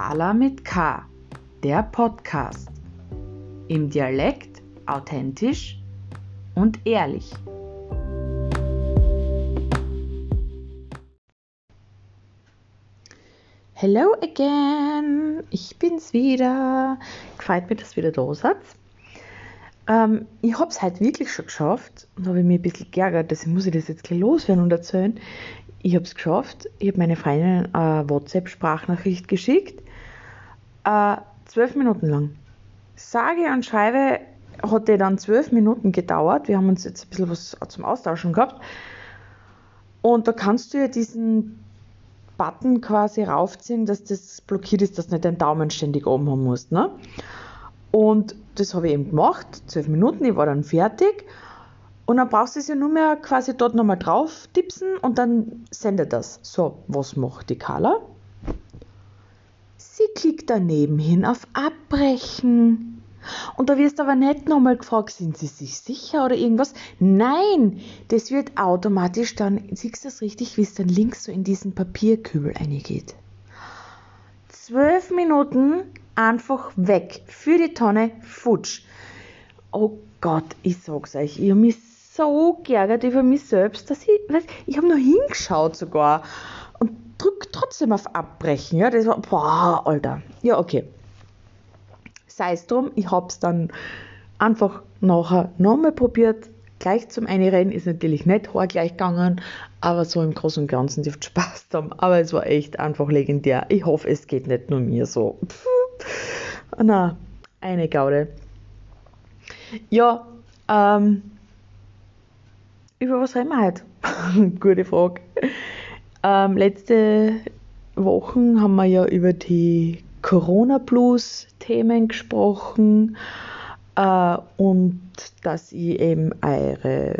Carla mit K, der Podcast. Im Dialekt authentisch und ehrlich. Hello again! Ich bin's wieder. Gefällt mir, dass wieder da seid. Ähm, ich habe es heute wirklich schon geschafft und habe mich ein bisschen geärgert, deswegen muss ich das jetzt gleich loswerden und erzählen. Ich habe es geschafft. Ich habe meine Freundin eine WhatsApp-Sprachnachricht geschickt. Äh, zwölf Minuten lang. Sage und schreibe, hat die dann zwölf Minuten gedauert. Wir haben uns jetzt ein bisschen was zum Austauschen gehabt. Und da kannst du ja diesen Button quasi raufziehen, dass das blockiert ist, dass du nicht deinen Daumen ständig oben haben musst. Ne? Und das habe ich eben gemacht, zwölf Minuten, ich war dann fertig. Und dann brauchst du es ja nur mehr quasi dort nochmal drauf tippsen und dann sendet das. So, was macht die Carla? Sie klickt daneben hin auf Abbrechen. Und da wirst du aber nicht nochmal gefragt, sind Sie sich sicher oder irgendwas? Nein, das wird automatisch dann, siehst du das richtig, wie es dann links so in diesen Papierkübel eingeht. Zwölf Minuten einfach weg. Für die Tonne, futsch. Oh Gott, ich sag's euch, ich habe mich so geärgert über mich selbst, dass ich, weiß, ich habe nur hingeschaut sogar und drück trotzdem auf Abbrechen. Ja, das war, boah, Alter. Ja, okay. Sei es drum, ich habe es dann einfach nachher nochmal probiert. Gleich zum Einrennen ist natürlich nicht gleich gegangen, aber so im Großen und Ganzen dürfte Spaß haben. Aber es war echt einfach legendär. Ich hoffe, es geht nicht nur mir so. Na, eine Gaude. Ja, ähm, über was reden wir heute? Gute Frage. Ähm, letzte Wochen haben wir ja über die Corona-Blues-Themen gesprochen äh, und dass ich eben eure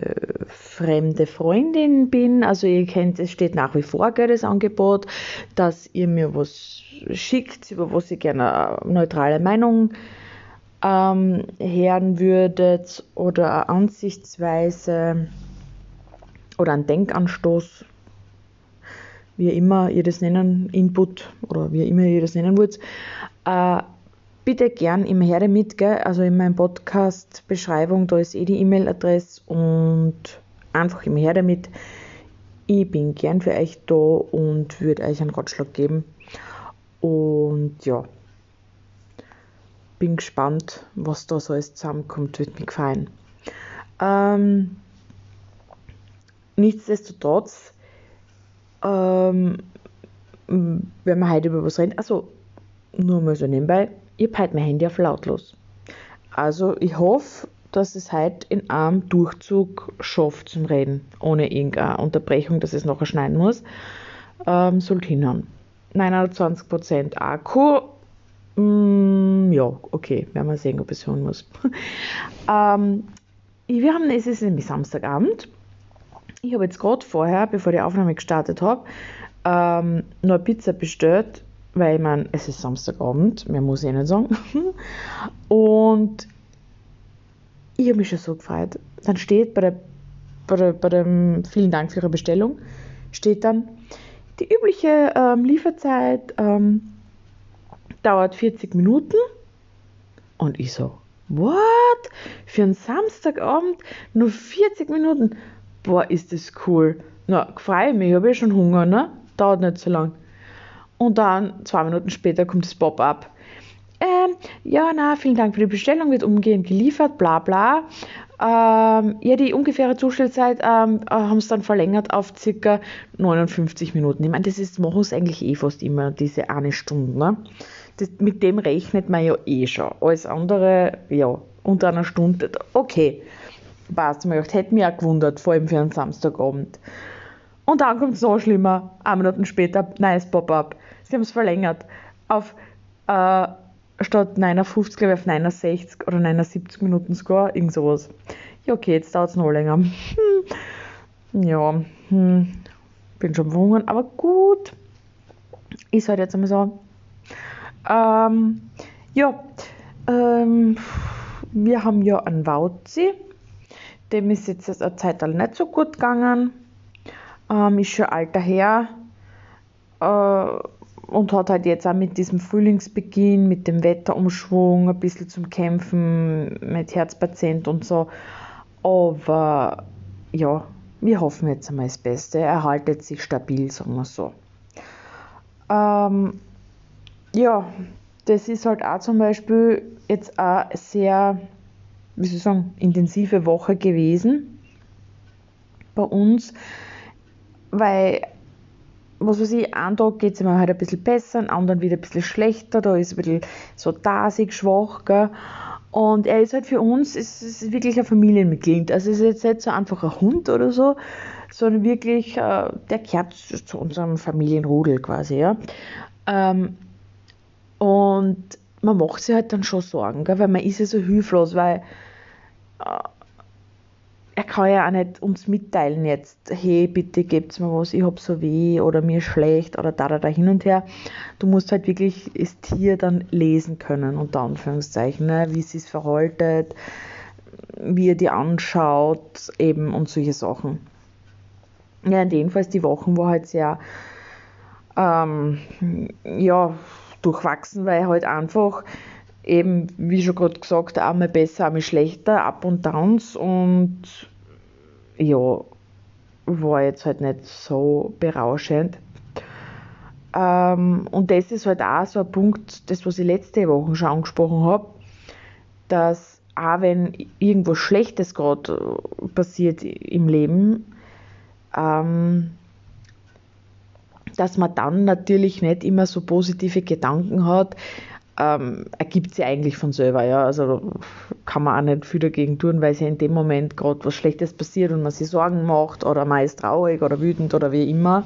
fremde Freundin bin. Also ihr kennt, es steht nach wie vor gell, das Angebot, dass ihr mir was schickt, über was ihr gerne eine neutrale Meinung ähm, hören würdet oder eine Ansichtsweise oder ein Denkanstoß, wie immer ihr das nennen, Input oder wie immer ihr das nennen wollt, äh, bitte gern immer her damit, gell? also in meinem Podcast Beschreibung, da ist eh die E-Mail-Adresse und einfach immer her damit. Ich bin gern für euch da und würde euch einen Ratschlag geben. Und ja, bin gespannt, was da so alles zusammenkommt, wird mir gefallen. Ähm, nichtsdestotrotz, ähm, wenn wir heute über was reden, also nur mal so nebenbei, ich habe mein Handy auf lautlos. Also ich hoffe, dass es heute in einem Durchzug schafft zum Reden, ohne irgendeine Unterbrechung, dass es nachher schneiden muss. Ähm, sollte hinhauen. 920% Akku. Mm, ja, okay, werden wir sehen, ob es hören muss. ähm, wir haben, es ist nämlich Samstagabend ich habe jetzt gerade vorher, bevor die Aufnahme gestartet habe, ähm, noch eine Pizza bestellt, weil ich meine, es ist Samstagabend, mehr muss ich nicht sagen. Und ich habe mich schon so gefreut. Dann steht bei, der, bei, der, bei dem Vielen Dank für Ihre Bestellung, steht dann, die übliche ähm, Lieferzeit ähm, dauert 40 Minuten. Und ich so, what? Für einen Samstagabend nur 40 Minuten? Boah, ist das cool. Na, freue mich, ich habe ja schon Hunger, ne? Dauert nicht so lang. Und dann, zwei Minuten später, kommt das Pop-up. Ähm, ja, na, vielen Dank für die Bestellung, wird umgehend geliefert, bla bla. Ähm, ja, die ungefähre Zustellzeit ähm, äh, haben es dann verlängert auf ca. 59 Minuten. Ich meine, das ist, machen es eigentlich eh fast immer, diese eine Stunde. Ne? Das, mit dem rechnet man ja eh schon. Alles andere, ja, unter einer Stunde, okay Ich gedacht, hätte mich auch gewundert, vor allem für einen Samstagabend. Und dann kommt es noch schlimmer. Ein Minuten später, neues Pop-up. Sie haben es verlängert auf äh, statt 59, glaube ich, auf 69 oder 79 Minuten Score, irgend sowas. Ja, okay, jetzt dauert es noch länger. Hm. Ja, hm. bin schon verhungern, aber gut. Ist halt jetzt einmal so. Ähm, ja, ähm, wir haben ja einen Wauzi dem ist jetzt eine Zeit nicht so gut gegangen. Ähm, ist schon alter her. Äh, und hat halt jetzt auch mit diesem Frühlingsbeginn, mit dem Wetterumschwung ein bisschen zum Kämpfen mit Herzpatient und so. Aber ja, wir hoffen jetzt einmal das Beste. Er haltet sich stabil, sagen wir so. Ähm, ja, das ist halt auch zum Beispiel jetzt auch sehr, wie soll ich sagen, intensive Woche gewesen bei uns, weil was weiß ich, einen Tag geht es ihm halt ein bisschen besser, einen anderen wieder ein bisschen schlechter, da ist ein bisschen so dasig, schwach, gell? Und er ist halt für uns, es ist wirklich ein Familienmitglied. Also es ist jetzt nicht so einfach ein Hund oder so, sondern wirklich, äh, der gehört zu unserem Familienrudel quasi, ja. Ähm, und man macht sich halt dann schon Sorgen, gell? weil man ist ja so hilflos, weil er kann ja auch nicht uns mitteilen jetzt, hey, bitte gebt's mir was, ich hab so weh oder mir schlecht oder da, da, da hin und her. Du musst halt wirklich das Tier dann lesen können, unter Anführungszeichen, ne? wie es sich verhaltet, wie er die anschaut, eben und solche Sachen. Ja, in dem Fall die Wochen war halt sehr, ähm, ja, durchwachsen, weil halt einfach eben, wie schon gerade gesagt, einmal besser, einmal schlechter, Up und Downs und ja, war jetzt halt nicht so berauschend. Ähm, und das ist halt auch so ein Punkt, das was ich letzte Woche schon angesprochen habe, dass auch wenn irgendwas Schlechtes gerade passiert im Leben, ähm, dass man dann natürlich nicht immer so positive Gedanken hat, ähm, ergibt sie eigentlich von selber. Ja? Also kann man auch nicht viel dagegen tun, weil sie in dem Moment gerade was Schlechtes passiert und man sich Sorgen macht oder man ist traurig oder wütend oder wie immer.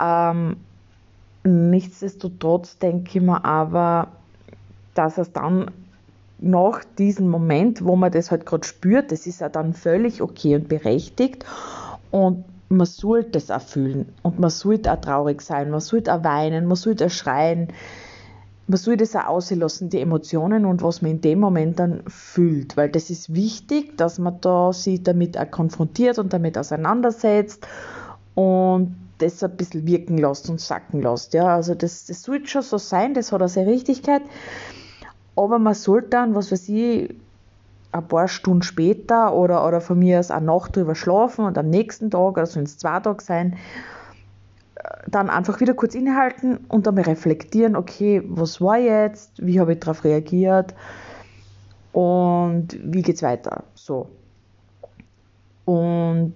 Ähm, nichtsdestotrotz denke ich mir aber, dass es dann nach diesem Moment, wo man das halt gerade spürt, das ist ja dann völlig okay und berechtigt und man sollte es auch fühlen und man sollte auch traurig sein, man sollte auch weinen, man sollte auch schreien man soll das auch auslassen, die Emotionen und was man in dem Moment dann fühlt, weil das ist wichtig, dass man da sich damit auch konfrontiert und damit auseinandersetzt und das ein bisschen wirken lässt und sacken lässt. Ja, also das, das sollte schon so sein, das hat auch seine Richtigkeit, aber man sollte dann, was weiß ich, ein paar Stunden später oder, oder von mir aus eine Nacht drüber schlafen und am nächsten Tag, sollen es zwei Tage sein, dann einfach wieder kurz innehalten und dann reflektieren, okay, was war jetzt, wie habe ich darauf reagiert und wie geht es weiter. So. Und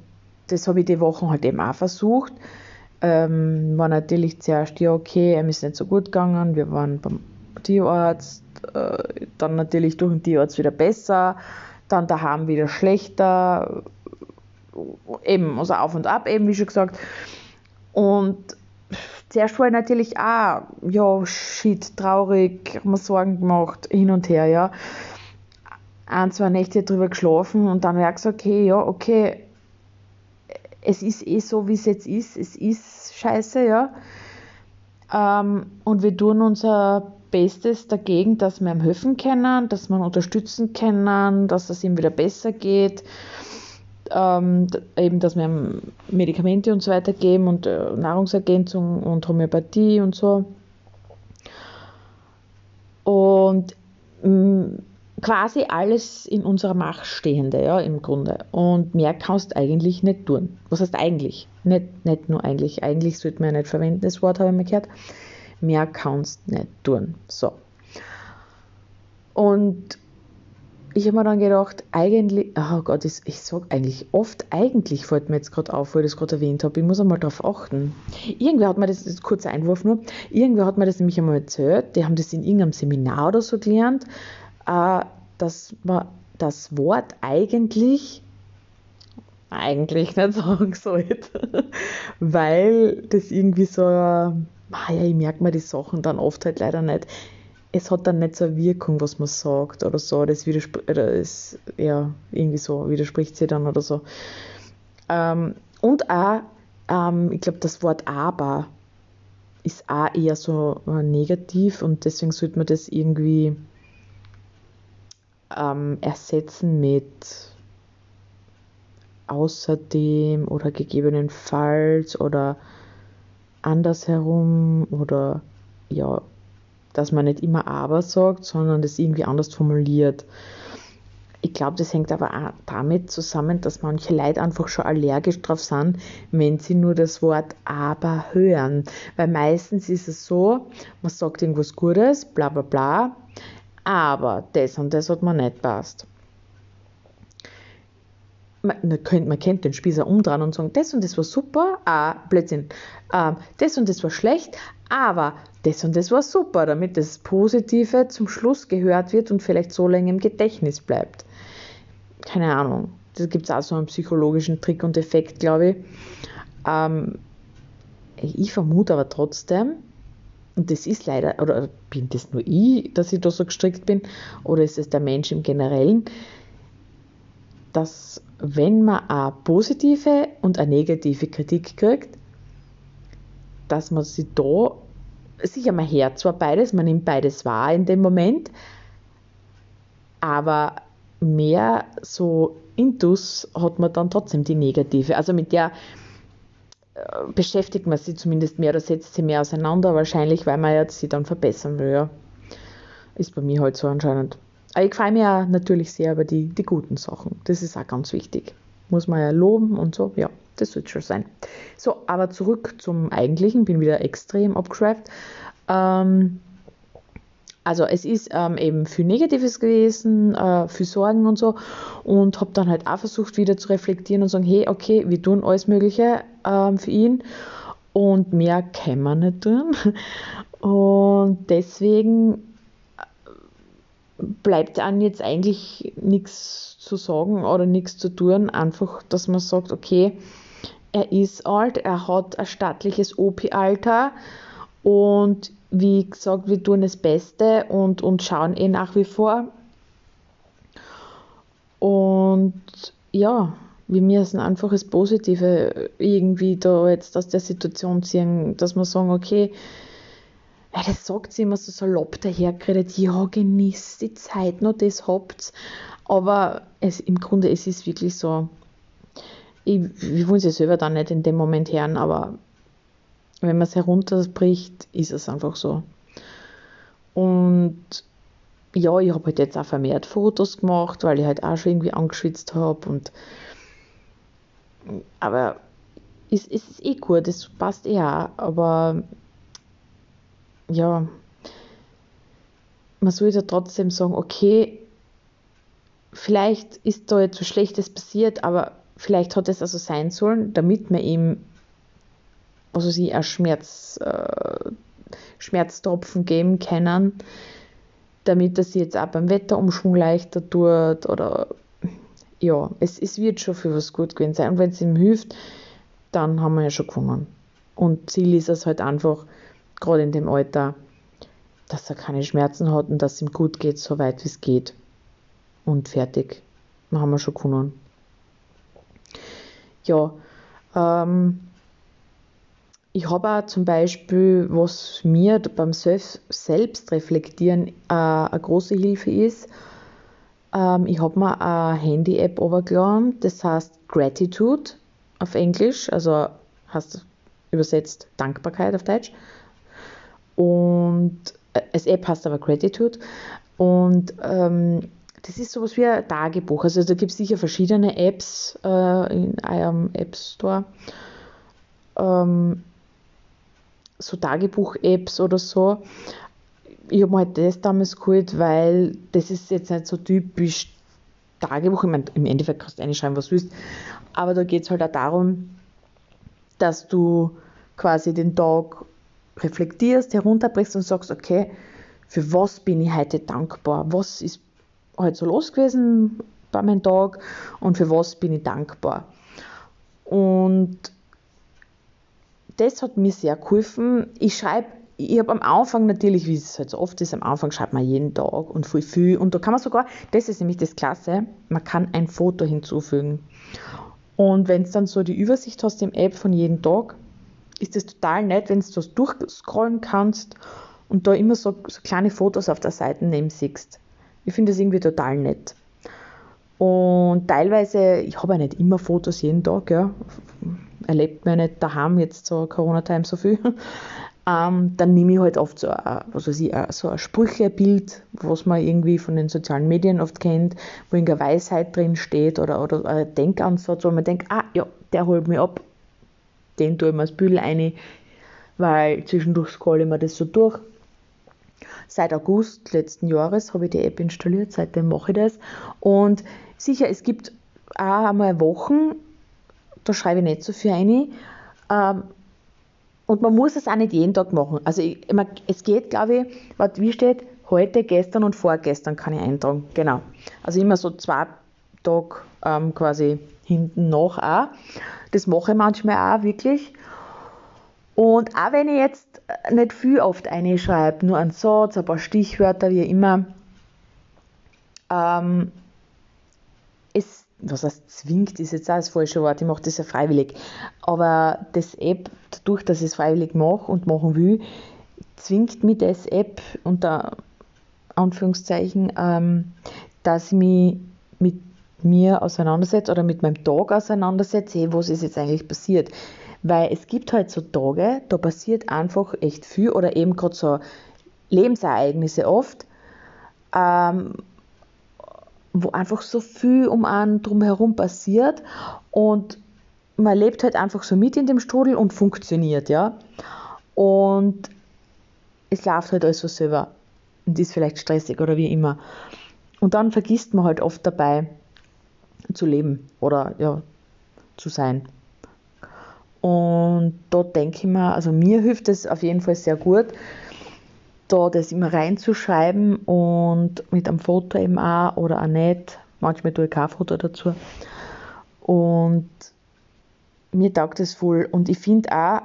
das habe ich die Wochen halt eben auch versucht. Ähm, war natürlich zuerst, ja, okay, ihm ist nicht so gut gegangen, wir waren beim Tierarzt, äh, dann natürlich durch den Tierarzt wieder besser, dann daheim wieder schlechter, eben, also auf und ab, eben, wie schon gesagt. Und zuerst war ich natürlich auch, ja, shit, traurig, mir Sorgen gemacht, hin und her, ja. Ein, zwei Nächte drüber geschlafen und dann habe ich gesagt, okay, ja, okay, es ist eh so, wie es jetzt ist, es ist scheiße, ja. Ähm, und wir tun unser Bestes dagegen, dass wir ihm helfen können, dass wir ihn unterstützen können, dass es ihm wieder besser geht ähm, eben, dass wir Medikamente und so weiter geben und äh, Nahrungsergänzung und Homöopathie und so. Und mh, mm, quasi alles in unserer Macht Stehende, ja, im Grunde. Und mehr kannst du eigentlich nicht tun. Was heißt eigentlich? Nicht, nicht nur eigentlich. Eigentlich sollte man ja nicht verwenden, das Wort habe ich mir gehört. Mehr kannst du nicht tun. So. Und ich habe mir dann gedacht, eigentlich, oh Gott, ich, sage eigentlich oft, eigentlich fällt mir jetzt gerade auf, wo ich das gerade erwähnt habe, ich muss einmal darauf achten. Irgendwer hat mir das, das kurzer Einwurf nur, irgendwer hat mir das nämlich einmal erzählt, die haben das in irgendeinem Seminar oder so gelernt, äh, dass man das Wort eigentlich eigentlich nicht sagen sollte, weil das irgendwie so, ah ja, ich merke mir die Sachen dann oft halt leider nicht es hat dann nicht so eine Wirkung, was man sagt oder so. Das, widerspricht, das ja, irgendwie so widerspricht sie dann oder so. Ähm, und auch, ähm, ich glaube, das Wort aber ist auch eher so äh, negativ und deswegen sollte man das irgendwie ähm, ersetzen mit außerdem oder gegebenenfalls oder andersherum oder ja, dass man nicht immer aber sagt, sondern das irgendwie anders formuliert. Ich glaube, das hängt aber auch damit zusammen, dass manche Leute einfach schon allergisch drauf sind, wenn sie nur das Wort aber hören. Weil meistens ist es so, man sagt irgendwas Gutes, bla bla bla, aber das und das hat mir nicht passt. Man, man kennt den Spießer umdrehen und sagen, das und das war super, ah, Blödsinn, ah, das und das war schlecht, aber das und das war super, damit das Positive zum Schluss gehört wird und vielleicht so lange im Gedächtnis bleibt. Keine Ahnung. Da gibt es auch so einen psychologischen Trick und Effekt, glaube ich. Ähm, ich vermute aber trotzdem, und das ist leider, oder bin das nur ich, dass ich da so gestrickt bin, oder ist es der Mensch im Generellen, dass wenn man eine positive und eine negative Kritik kriegt, dass man sich da sicher mal hört zwar beides, man nimmt beides wahr in dem Moment, aber mehr so Intus hat man dann trotzdem die negative. Also mit der äh, beschäftigt man sich zumindest mehr oder setzt sie mehr auseinander, wahrscheinlich, weil man jetzt sie dann verbessern will. Ja. Ist bei mir halt so anscheinend. Aber ich freue mich ja natürlich sehr über die, die guten Sachen. Das ist auch ganz wichtig. Muss man ja loben und so, ja, das wird schon sein. So, aber zurück zum Eigentlichen, bin wieder extrem abgeschweift. Ähm, also es ist ähm, eben viel Negatives gewesen, äh, viel Sorgen und so und habe dann halt auch versucht wieder zu reflektieren und sagen, hey, okay, wir tun alles Mögliche ähm, für ihn und mehr kann man nicht tun und deswegen äh, bleibt einem jetzt eigentlich nichts zu sagen oder nichts zu tun, einfach, dass man sagt, okay, er ist alt, er hat ein stattliches OP-Alter und wie gesagt, wir tun das Beste und, und schauen eh nach wie vor. Und ja, wir müssen einfach das Positive irgendwie da jetzt aus der Situation ziehen, dass wir sagen, okay, ja, das sagt sie immer so salopp dahergeredet, ja, genießt die Zeit, noch das habt Aber es, im Grunde, es ist wirklich so, ich, wir wollen sie selber dann nicht in dem Moment hören, aber wenn man es herunterbricht, ist es einfach so. Und ja, ich habe halt jetzt auch vermehrt Fotos gemacht, weil ich halt auch schon irgendwie angeschwitzt habe und aber es, es ist eh gut, es passt eh auch, aber ja, man sollte trotzdem sagen, okay, vielleicht ist da jetzt was Schlechtes passiert, aber vielleicht hat es also sein sollen, damit man ihm also sie auch Schmerz, äh, Schmerztropfen geben können, damit das jetzt auch beim Wetterumschwung leichter tut oder ja, es, es wird schon für was gut gewesen sein. Und wenn es ihm hilft, dann haben wir ja schon gewonnen. Und Ziel ist es halt einfach, gerade in dem Alter, dass er keine Schmerzen hat und dass es ihm gut geht, so weit wie es geht. Und fertig. Dann haben wir schon gewonnen. Ja, ähm, ich habe auch zum Beispiel, was mir beim Selbstreflektieren äh, eine große Hilfe ist, ähm, ich habe mir eine Handy-App runtergeladen, das heißt Gratitude auf Englisch, also heißt übersetzt Dankbarkeit auf Deutsch. Und äh, als App heißt aber Gratitude. Und ähm, das ist sowas wie ein Tagebuch. Also da gibt es sicher verschiedene Apps äh, in eurem App Store. Ähm, so Tagebuch-Apps oder so. Ich habe mir halt das damals geholt, weil das ist jetzt nicht so typisch Tagebuch. Ich meine, im Endeffekt kannst du reinschreiben, was du willst. Aber da geht es halt auch darum, dass du quasi den Tag reflektierst, herunterbrichst und sagst, okay, für was bin ich heute dankbar? Was ist heute so los gewesen bei meinem Tag und für was bin ich dankbar? Und das hat mir sehr geholfen. Ich schreibe, ich habe am Anfang natürlich, wie es halt so oft ist, am Anfang schreibt man jeden Tag und viel, viel. Und da kann man sogar, das ist nämlich das Klasse, man kann ein Foto hinzufügen. Und wenn du dann so die Übersicht hast im App von jedem Tag, ist das total nett, wenn du das durchscrollen kannst und da immer so, so kleine Fotos auf der Seite neben siehst. Ich finde das irgendwie total nett. Und teilweise, ich habe ja nicht immer Fotos jeden Tag, ja erlebt man nicht daheim jetzt so Corona-Time so viel, ähm, dann nehme ich halt oft so ein, was weiß ich, so ein Sprüchebild, was man irgendwie von den sozialen Medien oft kennt, wo irgendeine Weisheit drin steht oder, oder ein Denkansatz, wo man denkt, ah ja, der holt mich ab, den tue ich mir als Büdel ein, weil zwischendurch scrolle ich mir das so durch. Seit August letzten Jahres habe ich die App installiert, seitdem mache ich das. Und sicher, es gibt auch einmal Wochen, da schreibe ich nicht so viel rein. Ähm, und man muss es auch nicht jeden Tag machen. Also ich, es geht, glaube ich, wie steht, heute, gestern und vorgestern kann ich eintragen. Genau. Also immer so zwei Tage ähm, quasi hinten nach auch. Das mache ich manchmal auch wirklich. Und auch wenn ich jetzt nicht viel oft einschreibe, nur einen Satz, ein paar Stichwörter, wie immer, ähm, es, was heißt zwingt, ist jetzt auch das falsche Wort, ich mache das ja freiwillig, aber das App, dadurch, dass ich es freiwillig mache und machen will, zwingt mich das App unter Anführungszeichen, ähm, dass ich mich mit mir auseinandersetze oder mit meinem Tag auseinandersetze, hey, was ist jetzt eigentlich passiert. Weil es gibt halt so Tage, da passiert einfach echt viel oder eben gerade so Lebensereignisse oft, ähm, wo einfach so viel um einen drumherum passiert und man lebt halt einfach so mit in dem Strudel und funktioniert, ja. Und es läuft halt alles so selber und ist vielleicht stressig oder wie immer. Und dann vergisst man halt oft dabei zu leben oder ja, zu sein. Und da denke ich mir, also mir hilft es auf jeden Fall sehr gut, da das immer reinzuschreiben und mit einem Foto eben auch oder auch nicht. Manchmal tue ich kein Foto dazu. Und mir taugt es voll. Und ich finde auch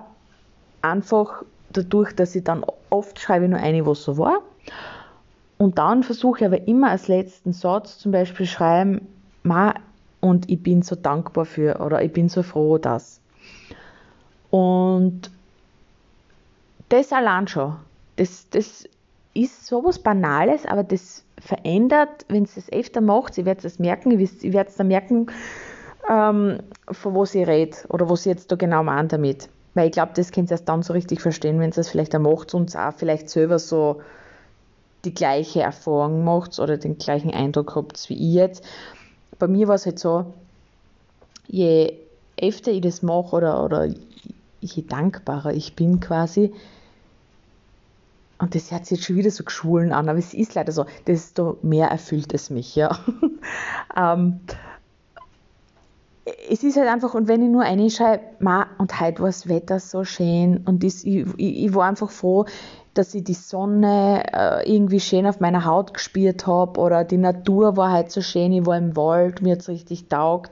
einfach dadurch, dass ich dann oft schreibe nur eine, was so war. Und dann versuche ich aber immer als letzten Satz zum Beispiel schreiben, Ma, und ich bin so dankbar für oder ich bin so froh, dass. Und das allein schon, das, das ist sowas Banales, aber das verändert, wenn es das öfter macht, ihr werdet es merken, ihr werdet dann merken, ähm, von was ich rede oder was ich jetzt da genau meine damit. Weil ich glaube, das könnt ihr erst dann so richtig verstehen, wenn ihr das vielleicht auch macht und auch vielleicht selber so die gleiche Erfahrung macht oder den gleichen Eindruck habt wie ich jetzt. Bei mir war es halt so, je öfter ich das mache oder, oder je dankbarer ich bin quasi. Und das hört sich jetzt schon wieder so geschwulen an, aber es ist leider so, desto mehr erfüllt es mich, ja. ähm, es ist halt einfach, und wenn ich nur reinschreibe, und heute war das Wetter so schön und ich, ich, ich war einfach froh, dass ich die Sonne äh, irgendwie schön auf meiner Haut gespürt habe oder die Natur war halt so schön, ich war im Wald, mir hat es richtig taugt.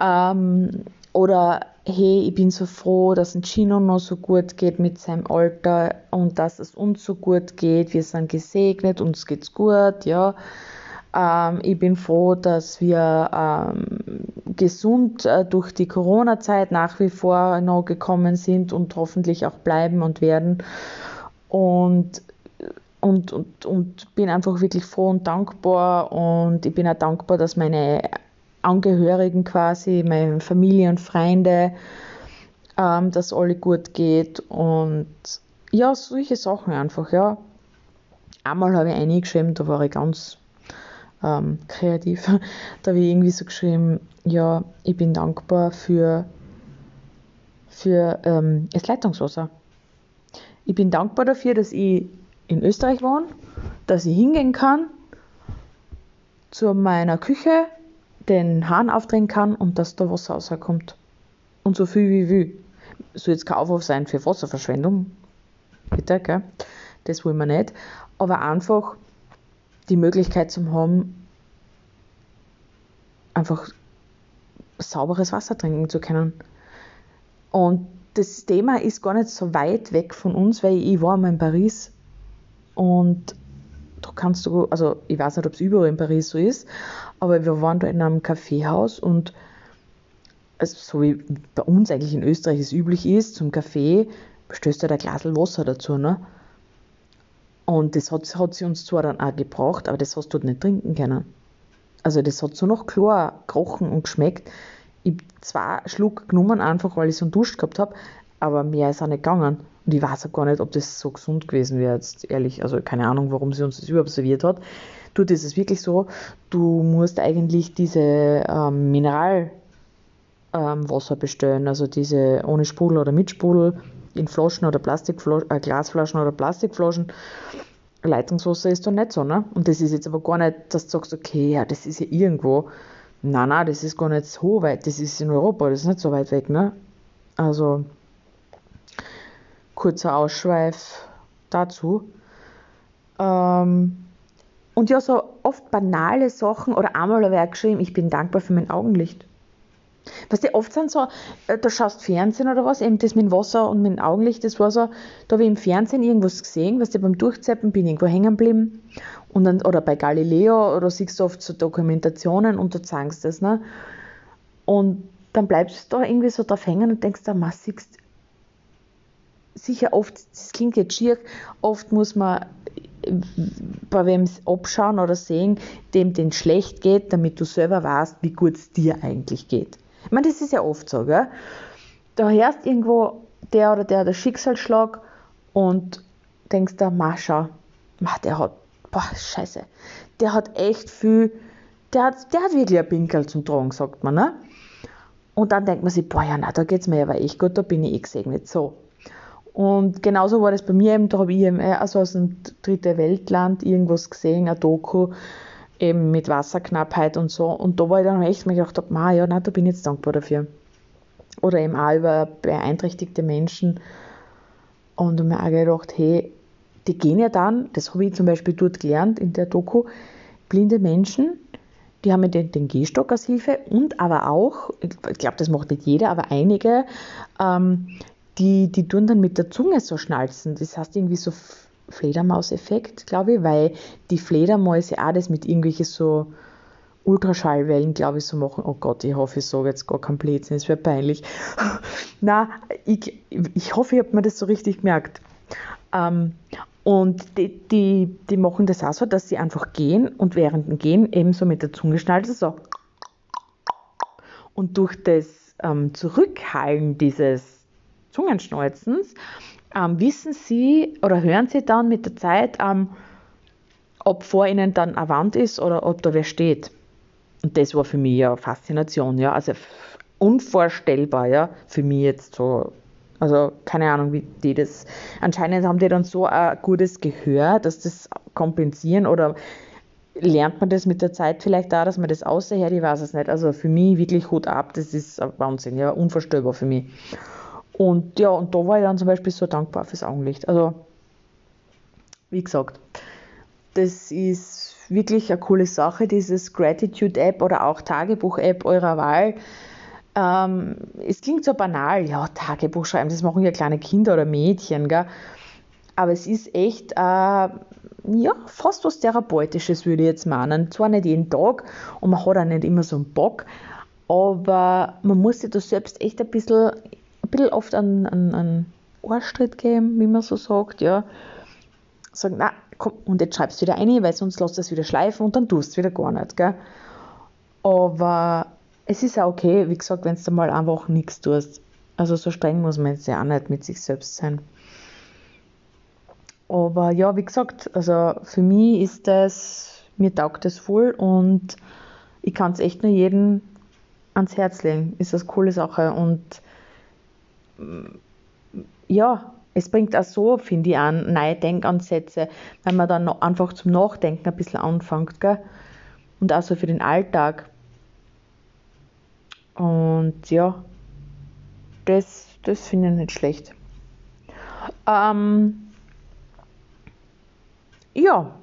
Ähm, oder hey, ich bin so froh, dass ein Chino noch so gut geht mit seinem Alter und dass es uns so gut geht. Wir sind gesegnet, uns geht's gut, ja. Ähm, ich bin froh, dass wir ähm, gesund äh, durch die Corona-Zeit nach wie vor noch gekommen sind und hoffentlich auch bleiben und werden. Und und, und, und bin einfach wirklich froh und dankbar und ich bin auch dankbar, dass meine Angehörigen quasi, meine Familie und Freunde, ähm, dass alle gut geht und ja, solche Sachen einfach, ja. Einmal habe ich eingeschrieben, da war ich ganz ähm, kreativ. Da habe ich irgendwie so geschrieben, ja, ich bin dankbar für, für ähm, das Leitungswasser. Ich bin dankbar dafür, dass ich in Österreich wohne, dass ich hingehen kann zu meiner Küche, den Hahn aufdrehen kann und dass da Wasser rauskommt. Und so viel wie will. Soll jetzt kein Aufruf sein für Wasserverschwendung. Bitte, gell? Das wollen wir nicht. Aber einfach die Möglichkeit zu haben, einfach sauberes Wasser trinken zu können. Und das Thema ist gar nicht so weit weg von uns, weil ich war mal in Paris und da kannst du, also ich weiß nicht, ob es überall in Paris so ist, aber wir waren da in einem Kaffeehaus und also so wie bei uns eigentlich in Österreich es üblich ist, zum Kaffee stößt du halt ein Glas Wasser dazu, ne? Und das hat, hat sie uns zwar dann auch gebraucht, aber das hast du nicht trinken können. Also das hat so noch klar gerochen und geschmeckt. Ich habe zwei Schluck genommen, einfach weil ich so einen Dusch gehabt habe, aber mehr ist auch nicht gegangen. Und ich weiß auch gar nicht, ob das so gesund gewesen wäre, jetzt ehrlich. Also keine Ahnung, warum sie uns das überhaupt serviert hat. Du, das ist wirklich so, du musst eigentlich diese ähm, Mineralwasser ähm, bestellen, also diese ohne Sprudel oder mit Sprudel in Flaschen oder Plastikflaschen, äh, Glasflaschen oder Plastikflaschen. Leitungswasser ist da nicht so, ne? Und das ist jetzt aber gar nicht, dass du sagst, okay, ja, das ist ja irgendwo. Nein, nein, das ist gar nicht so weit, das ist in Europa, das ist nicht so weit weg, ne? Also, kurzer Ausschweif dazu. Ähm, und ja, so oft banale Sachen oder einmal habe ich geschrieben, ich bin dankbar für mein Augenlicht. Was die oft sind so, äh, da schaust Fernsehen oder was, eben das mit Wasser und mit Augenlicht, das war so, da habe ich im Fernsehen irgendwas gesehen, was du beim Durchzeppen bin irgendwo hängen geblieben und dann, oder bei Galileo oder siehst du oft so Dokumentationen und du zeigst das, ne? Und dann bleibst du da irgendwie so drauf hängen und denkst, da ah, siehst sicher oft, das klingt jetzt schier, oft muss man bei wem abschauen oder sehen, dem den schlecht geht, damit du selber weißt, wie gut es dir eigentlich geht. Ich meine, das ist ja oft so, gell? Da hörst irgendwo der oder der der Schicksalsschlag und denkst da, Mascha, der hat, boah, scheiße, der hat echt viel, der hat, der hat wirklich ein Pinkel zum Tragen, sagt man, ne? Und dann denkt man sich, boah, ja, na, da geht's mir aber echt gut, da bin ich eh gesegnet, so. Und genauso war das bei mir eben, da habe ich eben also aus dem dritten Weltland irgendwas gesehen, ein Doku, eben mit Wasserknappheit und so. Und da war ich dann echt mir gedacht, habe, ja, nein, da bin ich jetzt dankbar dafür. Oder eben auch über beeinträchtigte Menschen. Und ich mir auch gedacht, hey, die gehen ja dann, das habe ich zum Beispiel dort gelernt in der Doku, blinde Menschen, die haben den, den Gehstock als Hilfe und aber auch, ich glaube, das macht nicht jeder, aber einige, ähm, die, die tun dann mit der Zunge so schnalzen. Das heißt irgendwie so Fledermauseffekt, glaube ich, weil die Fledermäuse auch das mit irgendwelchen so Ultraschallwellen, glaube ich, so machen. Oh Gott, ich hoffe, ich sage jetzt gar kein Blödsinn, es wäre peinlich. Na, ich, ich hoffe, ich habe mir das so richtig gemerkt. Ähm, und die, die, die machen das auch so, dass sie einfach gehen und während dem Gehen ebenso mit der Zunge schnalzen, so. Und durch das ähm, Zurückhallen dieses Zungenschnalzens, ähm, wissen Sie oder hören Sie dann mit der Zeit, ähm, ob vor Ihnen dann eine Wand ist oder ob da wer steht. Und das war für mich ja Faszination, ja, also unvorstellbar, ja, für mich jetzt so. Also keine Ahnung, wie die das. Anscheinend haben die dann so ein gutes Gehör, dass das kompensieren oder lernt man das mit der Zeit vielleicht da, dass man das außerhört, ich weiß es nicht. Also für mich wirklich Hut ab, das ist Wahnsinn, ja, unvorstellbar für mich. Und ja, und da war ich dann zum Beispiel so dankbar fürs Augenlicht. Also, wie gesagt, das ist wirklich eine coole Sache, dieses Gratitude-App oder auch Tagebuch-App eurer Wahl. Ähm, es klingt so banal, ja, Tagebuch schreiben, das machen ja kleine Kinder oder Mädchen, gell? aber es ist echt, äh, ja, fast was Therapeutisches, würde ich jetzt meinen. Zwar nicht jeden Tag und man hat auch nicht immer so einen Bock, aber man muss sich da selbst echt ein bisschen bisschen oft einen, einen, einen Ohrstritt geben, wie man so sagt, ja. Sagen, na, komm, und jetzt schreibst du wieder ein, weil sonst lässt du es wieder schleifen und dann tust du wieder gar nicht, gell. Aber es ist auch okay, wie gesagt, wenn du mal einfach nichts tust. Also so streng muss man jetzt ja auch nicht mit sich selbst sein. Aber ja, wie gesagt, also für mich ist das, mir taugt das voll und ich kann es echt nur jedem ans Herz legen. Ist das eine coole Sache und ja, es bringt auch so, finde ich, an neue Denkansätze, wenn man dann einfach zum Nachdenken ein bisschen anfängt, gell? Und auch so für den Alltag. Und ja, das, das finde ich nicht schlecht. Ähm, ja,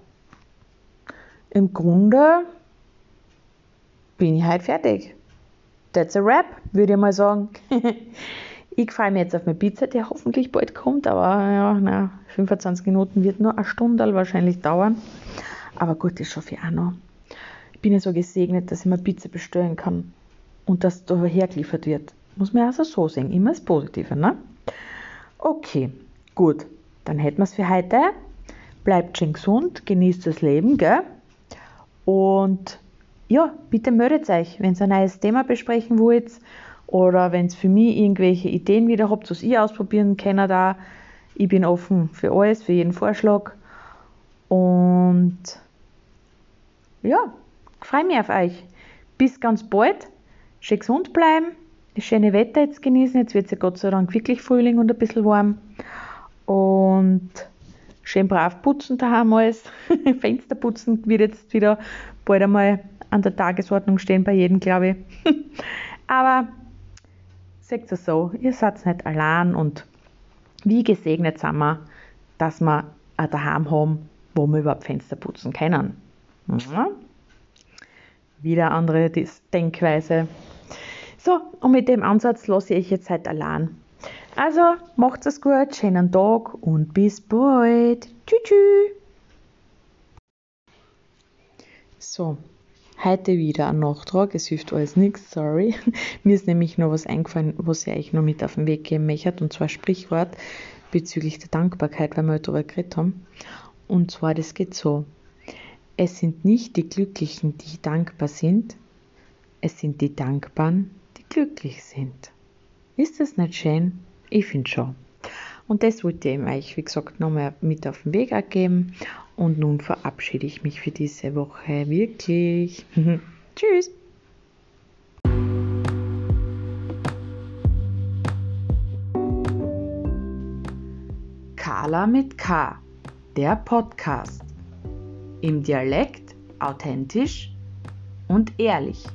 im Grunde bin ich halt fertig. That's a wrap, würde ich mal sagen. Ich freue mich jetzt auf meine Pizza, die hoffentlich bald kommt, aber ja, na, 25 Minuten wird nur eine Stunde wahrscheinlich dauern. Aber gut, das schaffe ich auch noch. Ich bin ja so gesegnet, dass ich mir Pizza bestellen kann und dass da hergeliefert wird. Muss man also so sehen, immer das Positive, ne? Okay, gut, dann hätten wir es für heute. Bleibt schön gesund, genießt das Leben, gell? Und ja, bitte meldet euch, wenn ihr ein neues Thema besprechen wollt oder wenn es für mich irgendwelche Ideen wieder habt, was ich ausprobieren kann da. Ich bin offen für alles, für jeden Vorschlag. Und ja, freue mich auf euch. Bis ganz bald. Schön gesund bleiben. Das schöne Wetter jetzt genießen. Jetzt wird es ja Gott sei Dank wirklich Frühling und ein bisschen warm. Und schön brav putzen daheim alles. Fenster putzen wird jetzt wieder bald einmal an der Tagesordnung stehen bei jedem, glaube ich. Aber seht es so, ihr seid nicht allein und wie gesegnet sind wir, dass wir ein daheim haben, wo wir überhaupt Fenster putzen können. Ja. Wieder andere Denkweise. So, und mit dem Ansatz lasse ich jetzt halt allein. Also, macht es gut, schönen Tag und bis bald. Tschüss. So, heute wieder ein Nachtrag. Es hilft alles nichts, sorry. Mir ist nämlich noch was eingefallen, was ich euch noch mit auf den Weg geben möchte, und zwar Sprichwort bezüglich der Dankbarkeit, weil wir heute darüber geredet haben. Und zwar, das geht so. Es sind nicht die Glücklichen, die dankbar sind, es sind die Dankbaren, die glücklich sind. Ist das nicht schön? Ich finde schon. Und das wollte ich euch, wie gesagt, nochmal mit auf den Weg geben. Und nun verabschiede ich mich für diese Woche wirklich. Tschüss! Carla mit K, der Podcast. Im Dialekt authentisch und ehrlich.